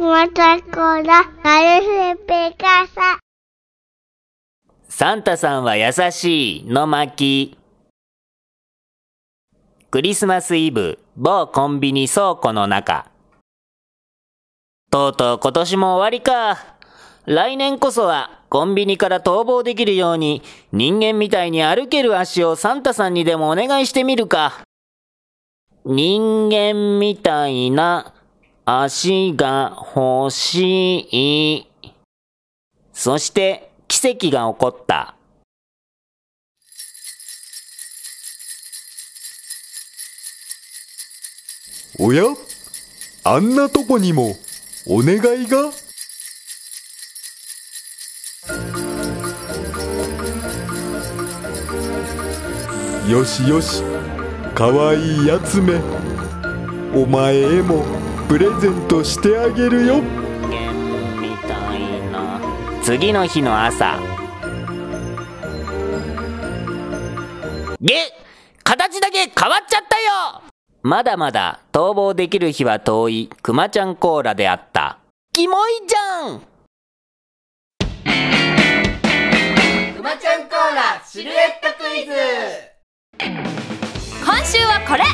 まちゃんコーラ、なるふペカサ。サンタさんは優しいの巻。クリスマスイブ、某コンビニ倉庫の中。とうとう今年も終わりか。来年こそはコンビニから逃亡できるように人間みたいに歩ける足をサンタさんにでもお願いしてみるか。人間みたいな足が欲しい。そして奇跡が起こった。おや？あんなとこにもお願いが？よしよしかわいいやつめお前へもプレゼントしてあげるよ。みたいな。次の日の朝。げ形だけ変わっちゃったよ！まだまだ逃亡できる日は遠い。くまちゃんコーラであった。キモいじゃん！くまちゃんコーラシルエットクイズ。今週はこれ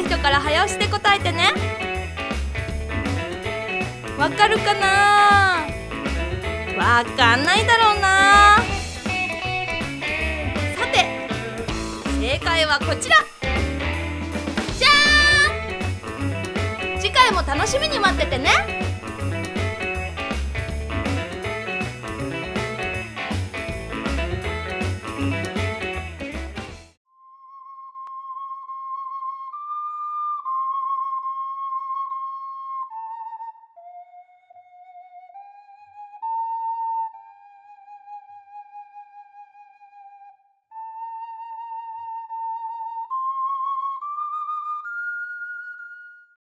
った人から早押しで答えてね。わかるかな？わかんないだろうな。さて正解はこちら。じゃーん！次回も楽しみに待っててね。